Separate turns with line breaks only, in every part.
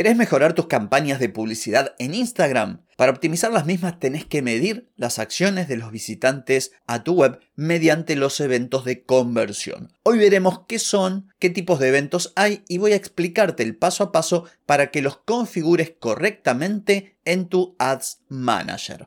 ¿Querés mejorar tus campañas de publicidad en Instagram? Para optimizar las mismas tenés que medir las acciones de los visitantes a tu web mediante los eventos de conversión. Hoy veremos qué son, qué tipos de eventos hay y voy a explicarte el paso a paso para que los configures correctamente en tu Ads Manager.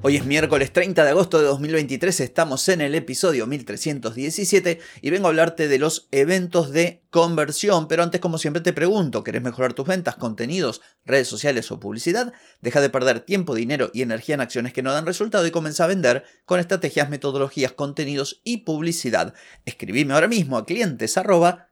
Hoy es miércoles 30 de agosto de 2023, estamos en el episodio 1317 y vengo a hablarte de los eventos de conversión, pero antes como siempre te pregunto, ¿querés mejorar tus ventas, contenidos, redes sociales o publicidad? Deja de perder tiempo, dinero y energía en acciones que no dan resultado y comienza a vender con estrategias, metodologías, contenidos y publicidad. Escribime ahora mismo a clientes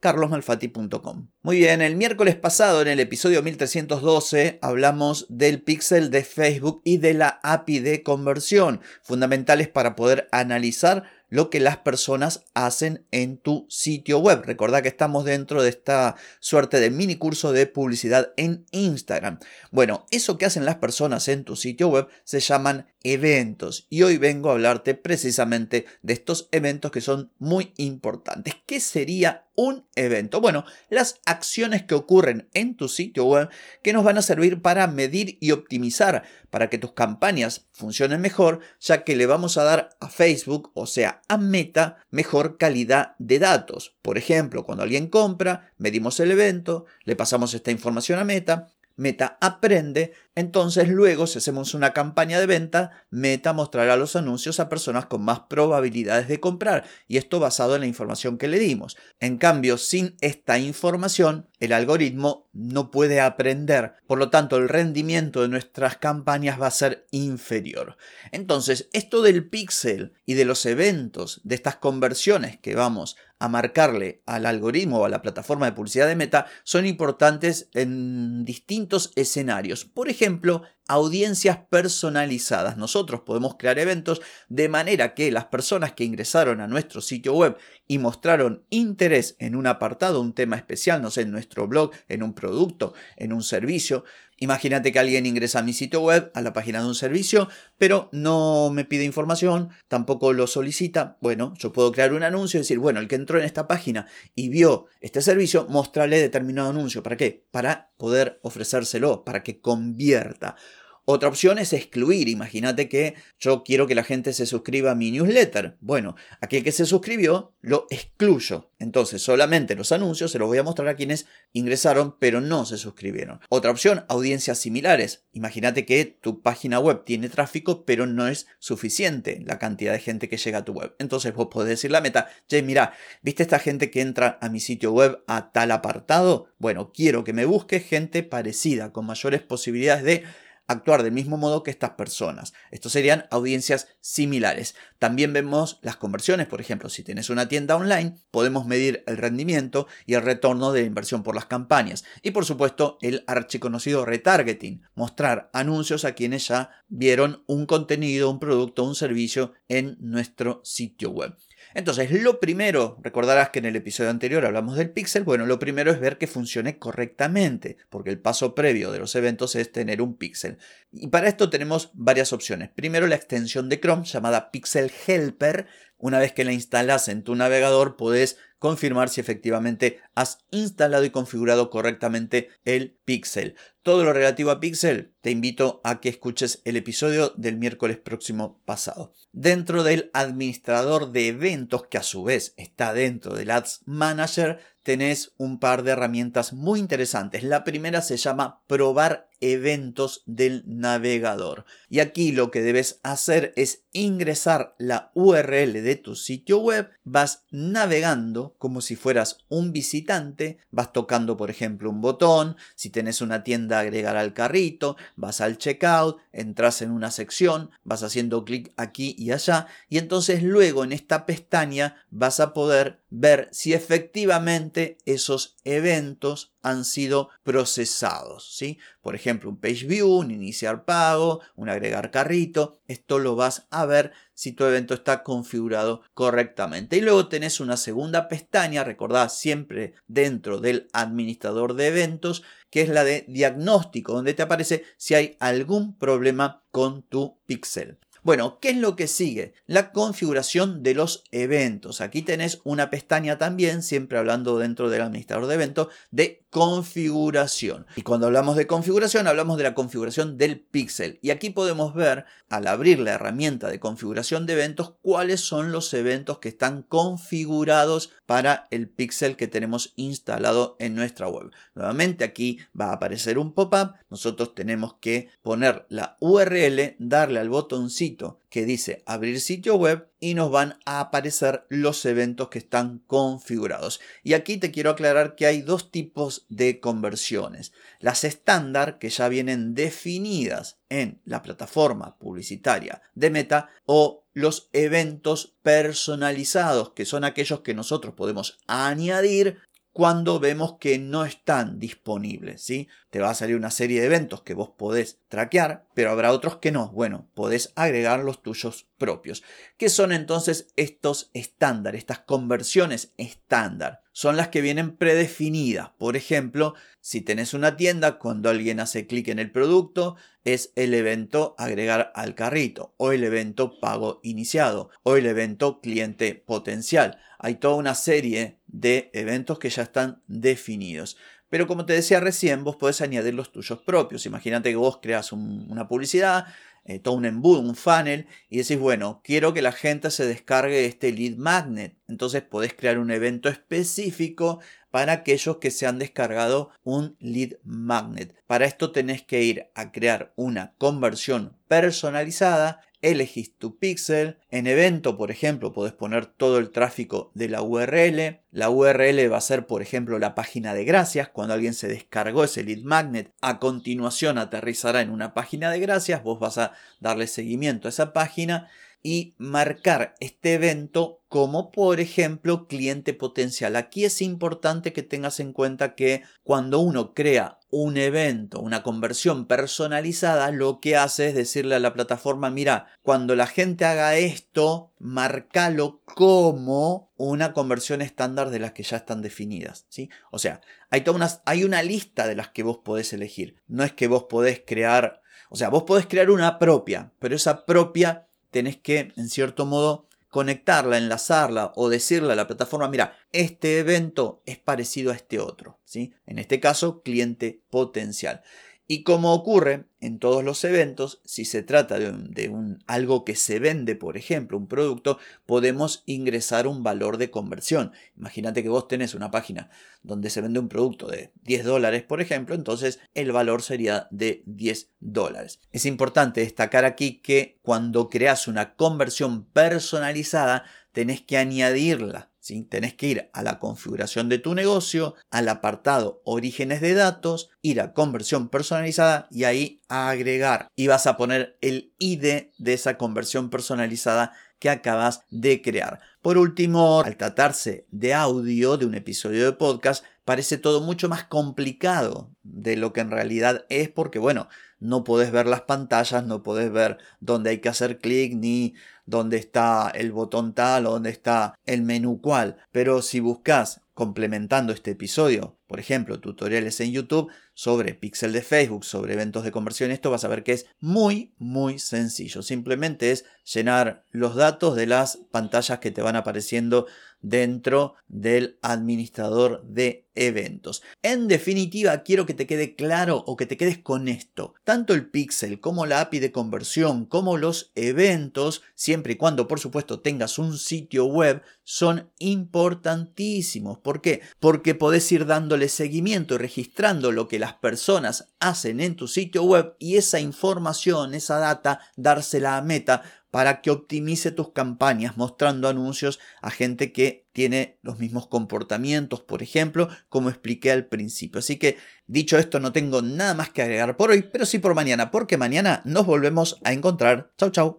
carlosmalfati.com. Muy bien, el miércoles pasado en el episodio 1312 hablamos del pixel de Facebook y de la API de conversión, fundamentales para poder analizar lo que las personas hacen en tu sitio web. Recordad que estamos dentro de esta suerte de mini curso de publicidad en Instagram. Bueno, eso que hacen las personas en tu sitio web se llaman eventos y hoy vengo a hablarte precisamente de estos eventos que son muy importantes. ¿Qué sería un evento? Bueno, las acciones que ocurren en tu sitio web que nos van a servir para medir y optimizar para que tus campañas funcionen mejor, ya que le vamos a dar a Facebook, o sea, a Meta, mejor calidad de datos. Por ejemplo, cuando alguien compra, medimos el evento, le pasamos esta información a Meta Meta aprende, entonces luego si hacemos una campaña de venta, Meta mostrará los anuncios a personas con más probabilidades de comprar y esto basado en la información que le dimos. En cambio, sin esta información, el algoritmo no puede aprender, por lo tanto el rendimiento de nuestras campañas va a ser inferior. Entonces, esto del pixel y de los eventos, de estas conversiones que vamos a marcarle al algoritmo o a la plataforma de publicidad de Meta son importantes en distintos escenarios. Por ejemplo, ejemplo, audiencias personalizadas. Nosotros podemos crear eventos de manera que las personas que ingresaron a nuestro sitio web y mostraron interés en un apartado, un tema especial, no sé, en nuestro blog, en un producto, en un servicio. Imagínate que alguien ingresa a mi sitio web, a la página de un servicio, pero no me pide información, tampoco lo solicita. Bueno, yo puedo crear un anuncio y decir, bueno, el que entró en esta página y vio este servicio, mostrarle determinado anuncio. ¿Para qué? Para poder ofrecérselo, para que convierta. Otra opción es excluir. Imagínate que yo quiero que la gente se suscriba a mi newsletter. Bueno, aquel que se suscribió lo excluyo. Entonces solamente los anuncios se los voy a mostrar a quienes ingresaron pero no se suscribieron. Otra opción, audiencias similares. Imagínate que tu página web tiene tráfico pero no es suficiente la cantidad de gente que llega a tu web. Entonces vos podés decir la meta, che, mira, ¿viste esta gente que entra a mi sitio web a tal apartado? Bueno, quiero que me busque gente parecida, con mayores posibilidades de actuar del mismo modo que estas personas. Estos serían audiencias similares. También vemos las conversiones, por ejemplo, si tienes una tienda online, podemos medir el rendimiento y el retorno de la inversión por las campañas. Y por supuesto, el archiconocido retargeting, mostrar anuncios a quienes ya vieron un contenido, un producto, un servicio en nuestro sitio web. Entonces, lo primero, recordarás que en el episodio anterior hablamos del pixel, bueno, lo primero es ver que funcione correctamente, porque el paso previo de los eventos es tener un pixel. Y para esto tenemos varias opciones. Primero, la extensión de Chrome llamada Pixel Helper. Una vez que la instalas en tu navegador, puedes confirmar si efectivamente has instalado y configurado correctamente el Pixel. Todo lo relativo a Pixel, te invito a que escuches el episodio del miércoles próximo pasado. Dentro del administrador de eventos, que a su vez está dentro del Ads Manager, tenés un par de herramientas muy interesantes. La primera se llama probar eventos del navegador. Y aquí lo que debes hacer es ingresar la URL de tu sitio web, vas navegando como si fueras un visitante, vas tocando por ejemplo un botón, si tenés una tienda agregar al carrito, vas al checkout, entras en una sección, vas haciendo clic aquí y allá y entonces luego en esta pestaña vas a poder ver si efectivamente esos eventos han sido procesados. ¿sí? Por ejemplo, un page view, un iniciar pago, un agregar carrito. Esto lo vas a ver si tu evento está configurado correctamente. Y luego tenés una segunda pestaña, recordad siempre dentro del administrador de eventos, que es la de diagnóstico, donde te aparece si hay algún problema con tu pixel. Bueno, ¿qué es lo que sigue? La configuración de los eventos. Aquí tenés una pestaña también, siempre hablando dentro del administrador de eventos, de configuración. Y cuando hablamos de configuración, hablamos de la configuración del pixel. Y aquí podemos ver, al abrir la herramienta de configuración de eventos, cuáles son los eventos que están configurados para el pixel que tenemos instalado en nuestra web. Nuevamente aquí va a aparecer un pop-up. Nosotros tenemos que poner la URL, darle al botoncito que dice abrir sitio web y nos van a aparecer los eventos que están configurados. Y aquí te quiero aclarar que hay dos tipos de conversiones. Las estándar que ya vienen definidas en la plataforma publicitaria de Meta o los eventos personalizados que son aquellos que nosotros podemos añadir cuando vemos que no están disponibles, ¿sí? Te va a salir una serie de eventos que vos podés traquear, pero habrá otros que no. Bueno, podés agregar los tuyos propios. ¿Qué son entonces estos estándares, estas conversiones estándar? Son las que vienen predefinidas. Por ejemplo, si tenés una tienda, cuando alguien hace clic en el producto, es el evento agregar al carrito, o el evento pago iniciado, o el evento cliente potencial. Hay toda una serie de eventos que ya están definidos. Pero como te decía recién, vos podés añadir los tuyos propios. Imagínate que vos creas una publicidad, eh, todo un embudo, un funnel, y decís, bueno, quiero que la gente se descargue este lead magnet. Entonces podés crear un evento específico para aquellos que se han descargado un lead magnet. Para esto tenés que ir a crear una conversión personalizada elegís tu pixel. En evento, por ejemplo, podés poner todo el tráfico de la URL. La URL va a ser, por ejemplo, la página de gracias. Cuando alguien se descargó ese lead magnet, a continuación aterrizará en una página de gracias. Vos vas a darle seguimiento a esa página y marcar este evento como por ejemplo cliente potencial. Aquí es importante que tengas en cuenta que cuando uno crea un evento, una conversión personalizada, lo que hace es decirle a la plataforma, mira, cuando la gente haga esto, marcalo como una conversión estándar de las que ya están definidas, ¿sí? O sea, hay, una, hay una lista de las que vos podés elegir. No es que vos podés crear, o sea, vos podés crear una propia, pero esa propia tenés que, en cierto modo, conectarla, enlazarla o decirle a la plataforma, mira, este evento es parecido a este otro, ¿sí? En este caso, cliente potencial. Y como ocurre en todos los eventos, si se trata de, un, algo que se vende, por ejemplo, un producto, podemos ingresar un valor de conversión. Imagínate que vos tenés una página donde se vende un producto de 10 dólares, por ejemplo, entonces el valor sería de 10 dólares. Es importante destacar aquí que cuando creas una conversión personalizada, tenés que añadirla Tenés que ir a la configuración de tu negocio, al apartado orígenes de datos, ir a conversión personalizada y ahí agregar. Y vas a poner el ID de esa conversión personalizada que acabas de crear. Por último, al tratarse de audio de un episodio de podcast, parece todo mucho más complicado de lo que en realidad es porque, bueno, no podés ver las pantallas, no podés ver dónde hay que hacer clic ni dónde está el botón tal o dónde está el menú cual. Pero si buscas complementando este episodio, por ejemplo, tutoriales en YouTube sobre pixel de Facebook, sobre eventos de conversión, esto vas a ver que es muy, muy sencillo. Simplemente es llenar los datos de las pantallas que te van apareciendo dentro del administrador de eventos. En definitiva, quiero que te quede claro o que te quedes con esto. Tanto el pixel como la API de conversión como los eventos, siempre y cuando por supuesto tengas un sitio web, son importantísimos. ¿Por qué? Porque podés ir dándole seguimiento y registrando lo que las personas hacen en tu sitio web y esa información, esa data, dársela a Meta para que optimice tus campañas mostrando anuncios a gente que tiene los mismos comportamientos, por ejemplo, como expliqué al principio. Así que, dicho esto, no tengo nada más que agregar por hoy, pero sí por mañana, porque mañana nos volvemos a encontrar. Chau, chau.